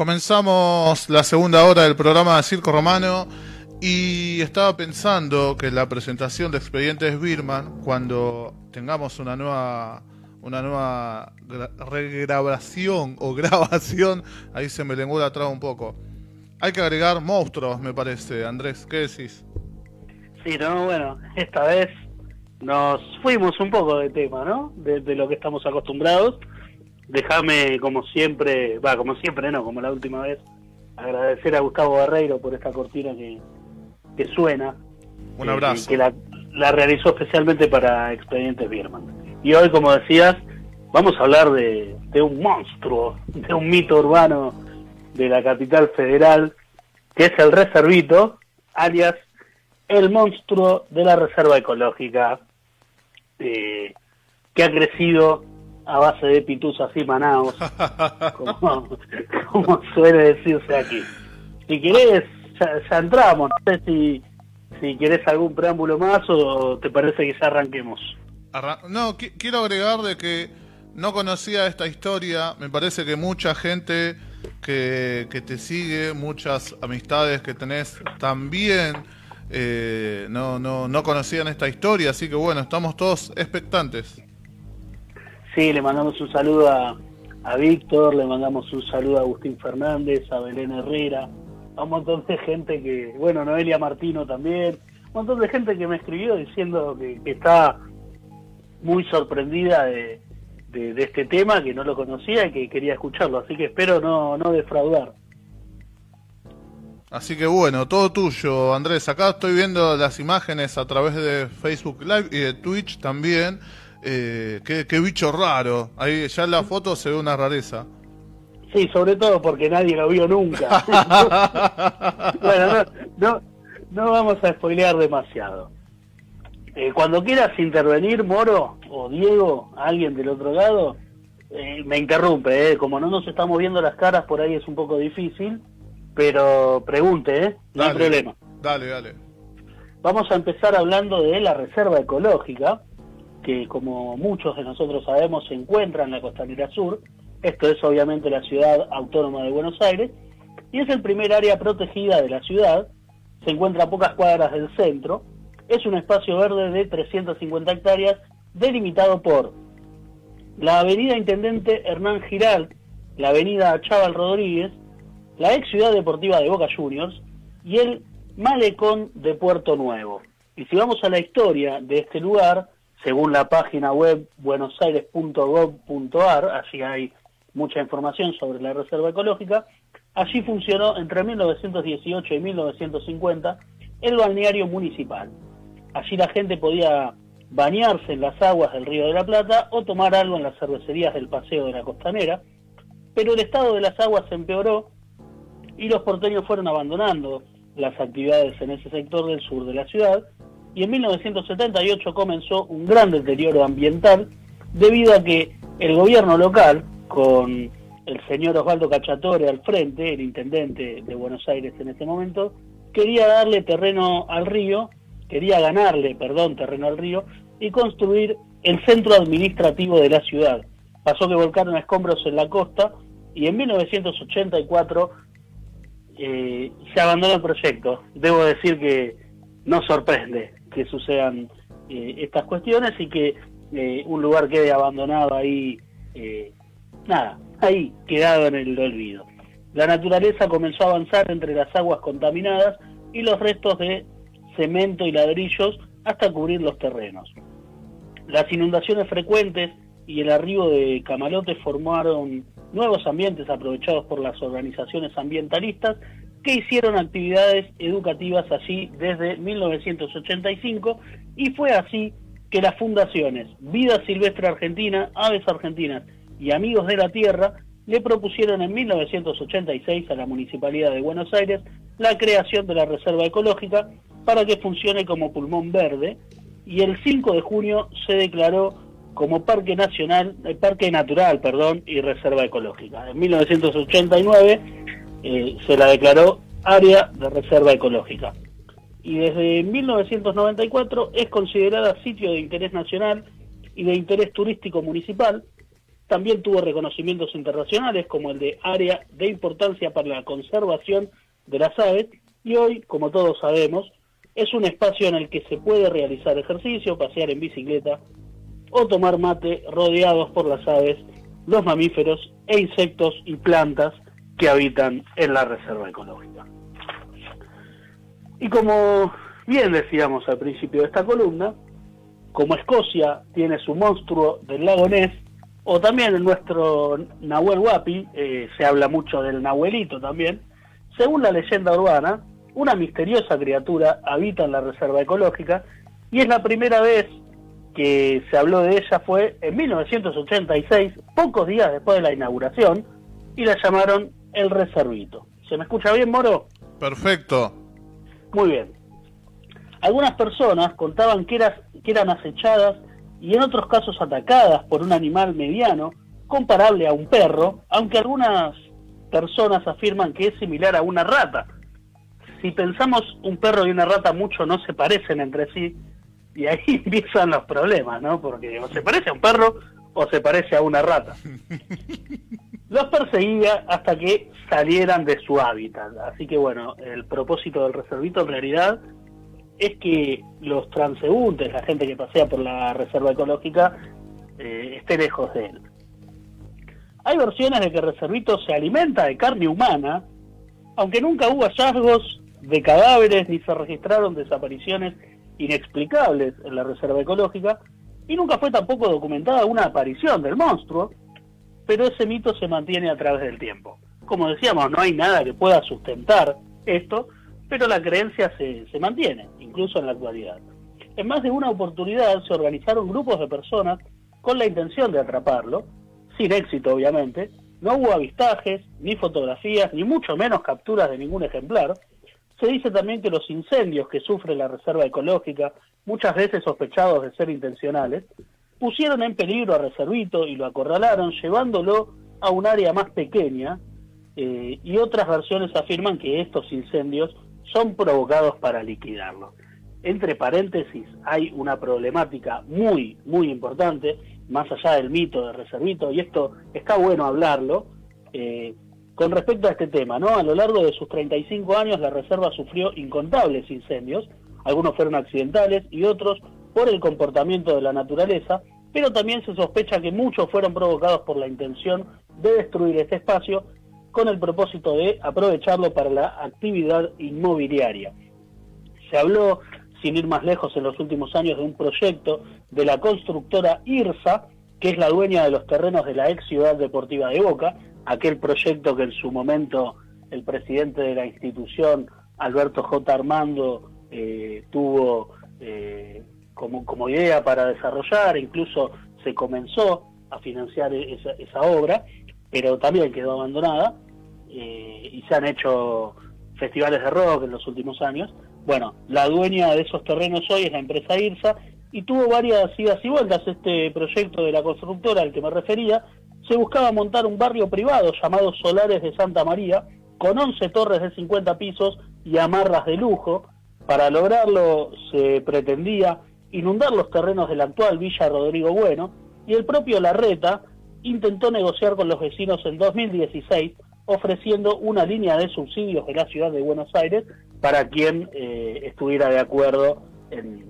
Comenzamos la segunda hora del programa de Circo Romano y estaba pensando que la presentación de Expedientes Birman, cuando tengamos una nueva una nueva regrabación o grabación, ahí se me lenguó la traba un poco. Hay que agregar monstruos, me parece. Andrés, ¿qué decís? Sí, no, bueno, esta vez nos fuimos un poco de tema, ¿no? De, de lo que estamos acostumbrados Déjame, como siempre, va, como siempre no, como la última vez, agradecer a Gustavo Barreiro por esta cortina que, que suena. Un abrazo. que la, la, realizó especialmente para Expedientes Bierman. Y hoy, como decías, vamos a hablar de, de un monstruo, de un mito urbano de la capital federal, que es el Reservito, alias el monstruo de la Reserva Ecológica, eh, que ha crecido a base de pituzas y manaos, como, suele decirse aquí. Si querés, ya, entramos, no sé si, si querés algún preámbulo más o te parece que ya arranquemos. no, quiero agregar de que no conocía esta historia, me parece que mucha gente que, que te sigue, muchas amistades que tenés también... Eh, no, no, no conocían esta historia, así que bueno, estamos todos expectantes. Sí, le mandamos un saludo a, a Víctor, le mandamos un saludo a Agustín Fernández, a Belén Herrera, a un montón de gente que, bueno, Noelia Martino también, un montón de gente que me escribió diciendo que, está muy sorprendida de, de, este tema, que no lo conocía y que quería escucharlo, así que espero no, no defraudar. Así que bueno, todo tuyo, Andrés. Acá estoy viendo las imágenes a través de Facebook Live y de Twitch también. Eh, qué, bicho raro. Ahí ya en la foto se ve una rareza. Sí, sobre todo porque nadie lo vio nunca. bueno, no, no, vamos a spoilear demasiado. Eh, cuando quieras intervenir, Moro o Diego, alguien del otro lado, eh, me interrumpe, como no nos estamos viendo las caras, por ahí es un poco difícil, pero pregunte, ¿eh? no hay problema. Dale, dale. Vamos a empezar hablando de la reserva ecológica, que como muchos de nosotros sabemos se encuentra en la costanera sur, esto es obviamente la ciudad autónoma de Buenos Aires, y es el primer área protegida de la ciudad, se encuentra a pocas cuadras del centro, es un espacio verde de 350 hectáreas delimitado por la avenida Intendente Hernán Giral, la avenida Chaval Rodríguez, la ex ciudad deportiva de Boca Juniors y el malecón de Puerto Nuevo. Y si vamos a la historia de este lugar, según la página web buenosaires.gov.ar, allí hay mucha información sobre la reserva ecológica, allí funcionó entre 1918 y 1950 el balneario municipal. Allí la gente podía bañarse en las aguas del río de la Plata o tomar algo en las cervecerías del Paseo de la Costanera, pero el estado de las aguas empeoró y los porteños fueron abandonando las actividades en ese sector del sur de la ciudad y en 1978 comenzó un gran deterioro ambiental debido a que el gobierno local, con el señor Osvaldo Cachatore al frente, el intendente de Buenos Aires en ese momento, quería darle terreno al río, quería ganarle, perdón, terreno al río y construir el centro administrativo de la ciudad. Pasó que volcaron escombros en la costa y en 1984 eh, se abandonó el proyecto. Debo decir que no sorprende, que sucedan eh, estas cuestiones y que eh, un lugar quede abandonado ahí, eh, nada, ahí quedado en el olvido. La naturaleza comenzó a avanzar entre las aguas contaminadas y los restos de cemento y ladrillos hasta cubrir los terrenos. Las inundaciones frecuentes y el arribo de camalotes formaron nuevos ambientes aprovechados por las organizaciones ambientalistas que hicieron actividades educativas allí desde 1985 y fue así que las fundaciones Vida Silvestre Argentina, Aves Argentinas y Amigos de la Tierra le propusieron en 1986 a la Municipalidad de Buenos Aires la creación de la Reserva Ecológica para que funcione como pulmón verde y el 5 de junio se declaró como Parque Nacional, eh, Parque Natural, perdón, y Reserva Ecológica. En 1989 eh, se la declaró área de reserva ecológica. Y desde 1994 es considerada sitio de interés nacional y de interés turístico municipal, también tuvo reconocimientos internacionales como el de Área de Importancia para la Conservación de las Aves. Y hoy, como todos sabemos, es un espacio en el que se puede realizar ejercicio, pasear en bicicleta o tomar mate rodeados por las aves, los mamíferos e insectos y plantas que habitan en la reserva ecológica. Y como bien decíamos al principio de esta columna, como Escocia tiene su monstruo del lago Ness, o también en nuestro Nahuel Huapi, eh, se habla mucho del Nahuelito también, según la leyenda urbana, una misteriosa criatura habita en la reserva ecológica y es la primera vez que se habló de ella fue en 1986, pocos días después de la inauguración, y la llamaron el Reservito. ¿Se me escucha bien, Moro? Perfecto. Muy bien. Algunas personas contaban que, que eran acechadas y en otros casos atacadas por un animal mediano comparable a un perro, aunque algunas personas afirman que es similar a una rata. Si pensamos un perro y una rata mucho no se parecen entre sí, y ahí empiezan los problemas, ¿no? Porque o se parece a un perro o se parece a una rata. Los perseguía hasta que salieran de su hábitat. Así que bueno, el propósito del reservito en realidad es que los transeúntes, la gente que pasea por la reserva ecológica, eh, esté lejos de él. Hay versiones de que Reservito se alimenta de carne humana, aunque nunca hubo hallazgos de cadáveres ni se registraron desapariciones inexplicables en la reserva ecológica, y nunca fue tampoco documentada una aparición del monstruo, pero ese mito se mantiene a través del tiempo. Como decíamos, no hay nada que pueda sustentar esto, pero la creencia se, mantiene, incluso en la actualidad. En más de una oportunidad se organizaron grupos de personas con la intención de atraparlo, sin éxito obviamente, no hubo avistajes, ni fotografías, ni mucho menos capturas de ningún ejemplar. Se dice también que los incendios que sufre la reserva ecológica, muchas veces sospechados de ser intencionales, pusieron en peligro a Reservito y lo acorralaron llevándolo a un área más pequeña eh, y otras versiones afirman que estos incendios son provocados para liquidarlo. Entre paréntesis, hay una problemática muy, muy importante más allá del mito de Reservito, y esto está bueno hablarlo, eh, con respecto a este tema, ¿no? A lo largo de sus 35 años la reserva sufrió incontables incendios, algunos fueron accidentales y otros por el comportamiento de la naturaleza, pero también se sospecha que muchos fueron provocados por la intención de destruir este espacio con el propósito de aprovecharlo para la actividad inmobiliaria. Se habló sin ir más lejos en los últimos años de un proyecto de la constructora IRSA, que es la dueña de los terrenos de la ex ciudad deportiva de Boca, aquel proyecto que en su momento el presidente de la institución, Alberto J. Armando, eh, tuvo eh, como, como, idea para desarrollar, incluso se comenzó a financiar esa, esa obra, pero también quedó abandonada eh, y se han hecho festivales de rock en los últimos años. Bueno, la dueña de esos terrenos hoy es la empresa IRSA y tuvo varias idas y vueltas este proyecto de la constructora al que me refería. Se buscaba montar un barrio privado llamado Solares de Santa María, con 11 torres de 50 pisos y amarras de lujo. Para lograrlo se pretendía inundar los terrenos de la actual Villa Rodrigo Bueno y el propio Larreta intentó negociar con los vecinos en 2016 ofreciendo una línea de subsidios de la ciudad de Buenos Aires para quien eh, estuviera de acuerdo en,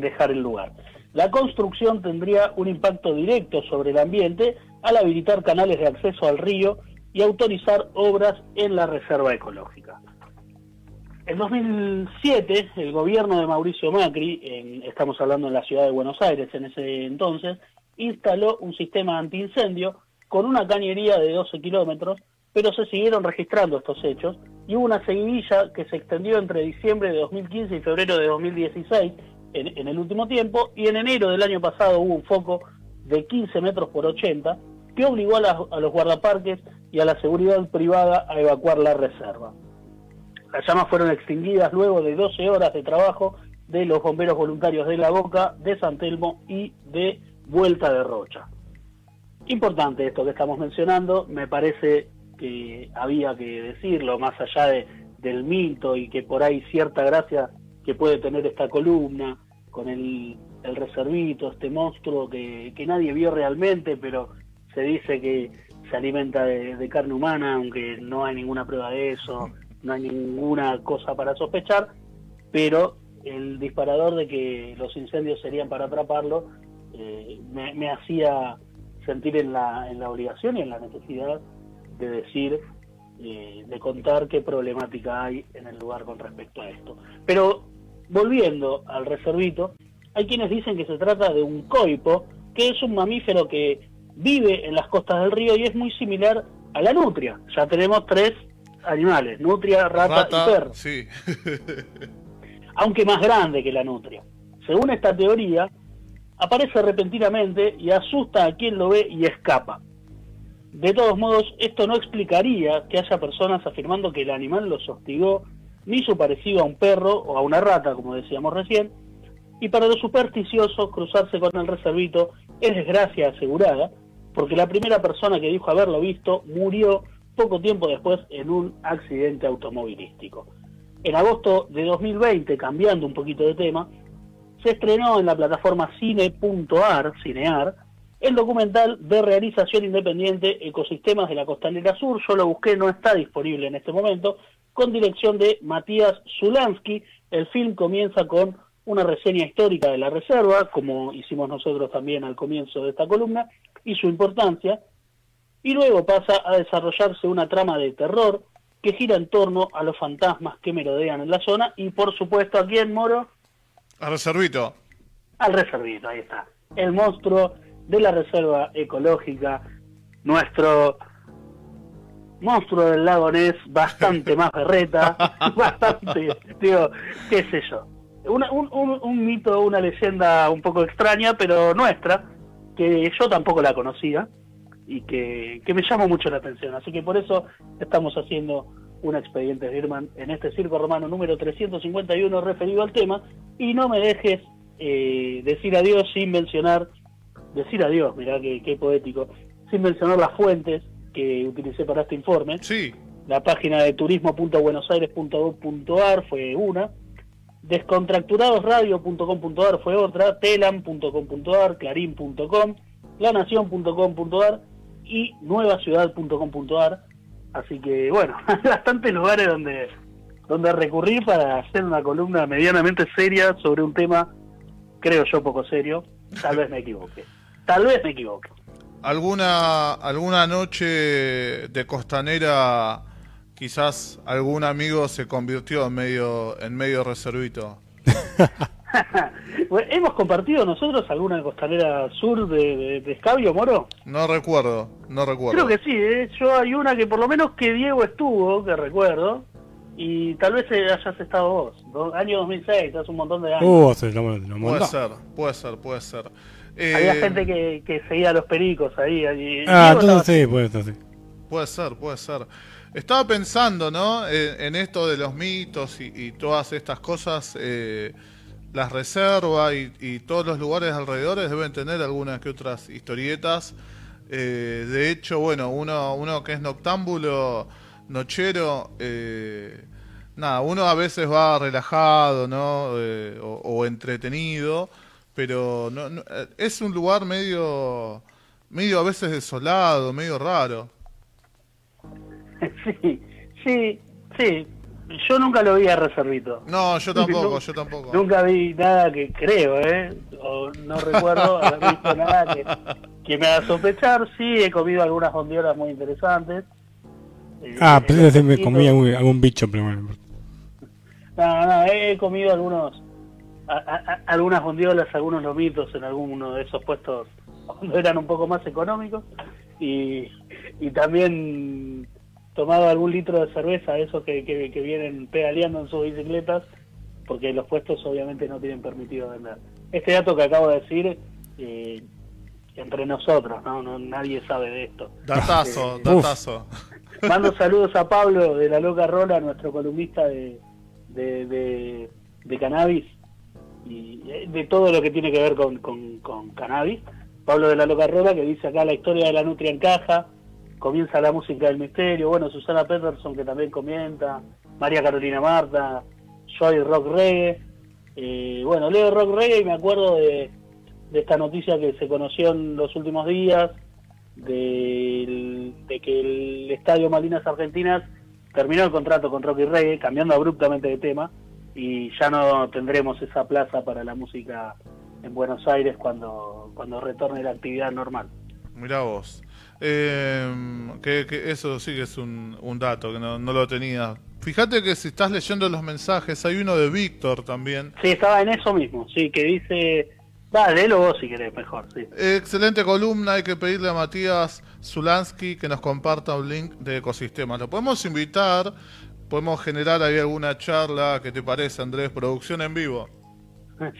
dejar el lugar. La construcción tendría un impacto directo sobre el ambiente al habilitar canales de acceso al río y autorizar obras en la reserva ecológica. En 2007, el gobierno de Mauricio Macri, estamos hablando en la ciudad de Buenos Aires en ese entonces, instaló un sistema antiincendio con una cañería de 12 kilómetros, pero se siguieron registrando estos hechos y hubo una seguidilla que se extendió entre diciembre de 2015 y febrero de 2016 en, el último tiempo y en enero del año pasado hubo un foco de 15 metros por 80 que obligó a, a los guardaparques y a la seguridad privada a evacuar la reserva. Las llamas fueron extinguidas luego de 12 horas de trabajo de los bomberos voluntarios de La Boca, de San Telmo y de Vuelta de Rocha. Importante esto que estamos mencionando, me parece que había que decirlo, más allá de, del mito y que por ahí cierta gracia que puede tener esta columna, con el, el reservito, este monstruo que, que nadie vio realmente, pero se dice que se alimenta de, carne humana, aunque no hay ninguna prueba de eso, no hay ninguna cosa para sospechar, pero el disparador de que los incendios serían para atraparlo eh, me, hacía sentir en la, en la obligación y en la necesidad de decir, eh, de contar qué problemática hay en el lugar con respecto a esto. Pero volviendo al reservito, hay quienes dicen que se trata de un coipo, que es un mamífero que vive en las costas del río y es muy similar a la nutria. Ya tenemos tres animales, nutria, rata, y perro. Sí. Aunque más grande que la nutria. Según esta teoría, aparece repentinamente y asusta a quien lo ve y escapa. De todos modos, esto no explicaría que haya personas afirmando que el animal los hostigó, ni su parecido a un perro o a una rata, como decíamos recién, y para los supersticiosos cruzarse con el reservito es desgracia asegurada, porque la primera persona que dijo haberlo visto murió poco tiempo después en un accidente automovilístico. En agosto de 2020, cambiando un poquito de tema, se estrenó en la plataforma cine.ar, cinear, el documental de realización independiente Ecosistemas de la Costanera Sur. Yo lo busqué, no está disponible en este momento, con dirección de Matías Zulansky. El film comienza con una reseña histórica de la reserva, como hicimos nosotros también al comienzo de esta columna, y su importancia, y luego pasa a desarrollarse una trama de terror que gira en torno a los fantasmas que merodean en la zona y por supuesto aquí en Moro al reservito. Al reservito ahí está. El monstruo de la reserva ecológica nuestro monstruo del lago Ness bastante más berreta bastante digo qué sé yo. Un, un, un mito una leyenda un poco extraña pero nuestra que yo tampoco la conocía y que, me llamó mucho la atención. Así que por eso estamos haciendo un expediente Birman en este circo romano número 351 referido al tema. Y no me dejes eh, decir adiós sin mencionar, decir adiós, mirá qué, poético, sin mencionar las fuentes que utilicé para este informe. Sí. La página de turismo.buenosaires.gov.ar fue una, descontracturadosradio.com.ar fue otra, telam.com.ar, clarín.com, lanación.com.ar y nuevaciudad.com.ar. Así que bueno, hay bastantes lugares donde, donde recurrir para hacer una columna medianamente seria sobre un tema, creo yo, poco serio. Tal vez me equivoque. Tal vez me equivoque. ¿Alguna, alguna noche de costanera quizás algún amigo se convirtió en medio, en medio reservito. ¿Hemos compartido nosotros alguna costanera sur de, de, Escabio, Moro? No recuerdo, no recuerdo. Creo que sí, ¿eh? yo hay una que por lo menos que Diego estuvo, que recuerdo, y tal vez hayas estado vos, año 2006, hace un montón de años. Uh, puede ser, puede ser, puede ser. Había eh, gente que, que seguía a los pericos ahí. ah, entonces sí, puede ser, sí. Puede ser, puede ser. Estaba pensando, ¿no? En, esto de los mitos y, todas estas cosas. Eh, las reservas y, todos los lugares alrededor deben tener algunas que otras historietas. Eh, de hecho, bueno, uno, uno que es noctámbulo, nochero, eh, nada, uno a veces va relajado, ¿no? o, entretenido, pero no, es un lugar medio, medio a veces desolado, medio raro. Sí, sí, sí. Yo nunca lo vi a Reservito. No, yo tampoco, yo tampoco. Nunca vi nada que creo, ¿eh? O no recuerdo haber visto nada que, me haga sospechar. Sí, he comido algunas bondiolas muy interesantes. Ah, eh, pensé que me comía algún, bicho, pero bueno. No, no, he comido algunos, algunas bondiolas, algunos lomitos en alguno de esos puestos cuando eran un poco más económicos. Y, y también tomado algún litro de cerveza, esos que, que, vienen pedaleando en sus bicicletas, porque los puestos obviamente no tienen permitido vender. Este dato que acabo de decir, eh, entre nosotros, ¿no? ¿no? Nadie sabe de esto. Datazo, eh, datazo. Mando saludos a Pablo de La Loca Rola, nuestro columnista de, de, de, cannabis y eh, de todo lo que tiene que ver con, con, con cannabis. Pablo de La Loca Rola que dice acá la historia de la nutria en caja, comienza la música del misterio, bueno, Susana Peterson que también comenta, María Carolina Marta, Joy Rock Reggae, Eh, bueno, leo rock reggae y me acuerdo de, esta noticia que se conoció en los últimos días, de, de que el Estadio Malinas Argentinas terminó el contrato con Rock y Reggae, cambiando abruptamente de tema, y ya no tendremos esa plaza para la música en Buenos Aires cuando, cuando retorne la actividad normal. Mirá vos. Eh, que, que, eso sí que es un, un dato que no, no, lo tenía. Fíjate que si estás leyendo los mensajes, hay uno de Víctor también. Sí, estaba en eso mismo, sí, que dice... Dale, léelo vos si querés, mejor, sí. Excelente columna, hay que pedirle a Matías Zulansky que nos comparta un link de ecosistemas. Lo podemos invitar, podemos generar ahí alguna charla, ¿qué te parece Andrés? Producción en vivo.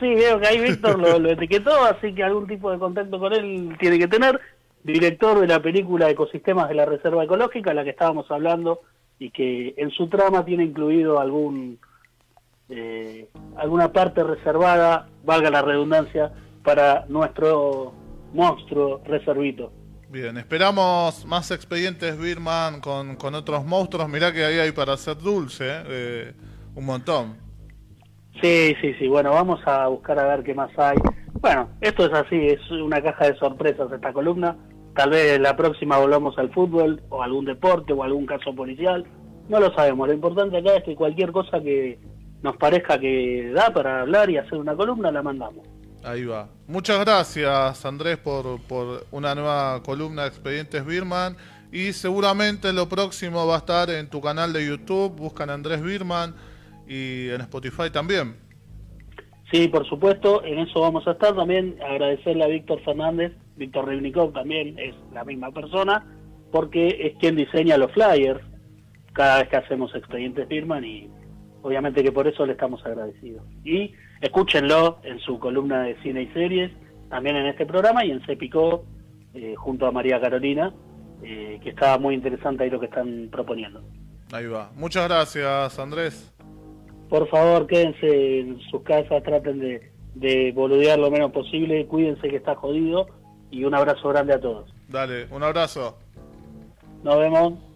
Sí, veo que ahí Víctor lo, lo etiquetó, así que algún tipo de contacto con él tiene que tener director de la película Ecosistemas de la Reserva Ecológica, la que estábamos hablando, y que en su trama tiene incluido algún eh, alguna parte reservada, valga la redundancia, para nuestro monstruo reservito. Bien, esperamos más expedientes Birman con, con otros monstruos. Mirá que ahí hay para hacer dulce, eh, un montón. Sí, sí, sí. Bueno, vamos a buscar a ver qué más hay. Bueno, esto es así, es una caja de sorpresas esta columna. Tal vez la próxima volvamos al fútbol o algún deporte o algún caso policial. No lo sabemos. Lo importante acá es que cualquier cosa que nos parezca que da para hablar y hacer una columna, la mandamos. Ahí va. Muchas gracias, Andrés, por, por una nueva columna de Expedientes Birman. Y seguramente lo próximo va a estar en tu canal de YouTube. Buscan Andrés Birman y en Spotify también. Sí, por supuesto, en eso vamos a estar. También agradecerle a Víctor Fernández, Víctor Rivnikov también es la misma persona, porque es quien diseña los flyers cada vez que hacemos Expedientes Birman y obviamente que por eso le estamos agradecidos. Y escúchenlo en su columna de cine y series, también en este programa y en Cepicó, eh, junto a María Carolina, eh, que está muy interesante ahí lo que están proponiendo. Ahí va. Muchas gracias, Andrés. Por favor, quédense en sus casas, traten de, de boludear lo menos posible, cuídense que está jodido y un abrazo grande a todos. Dale, un abrazo. Nos vemos.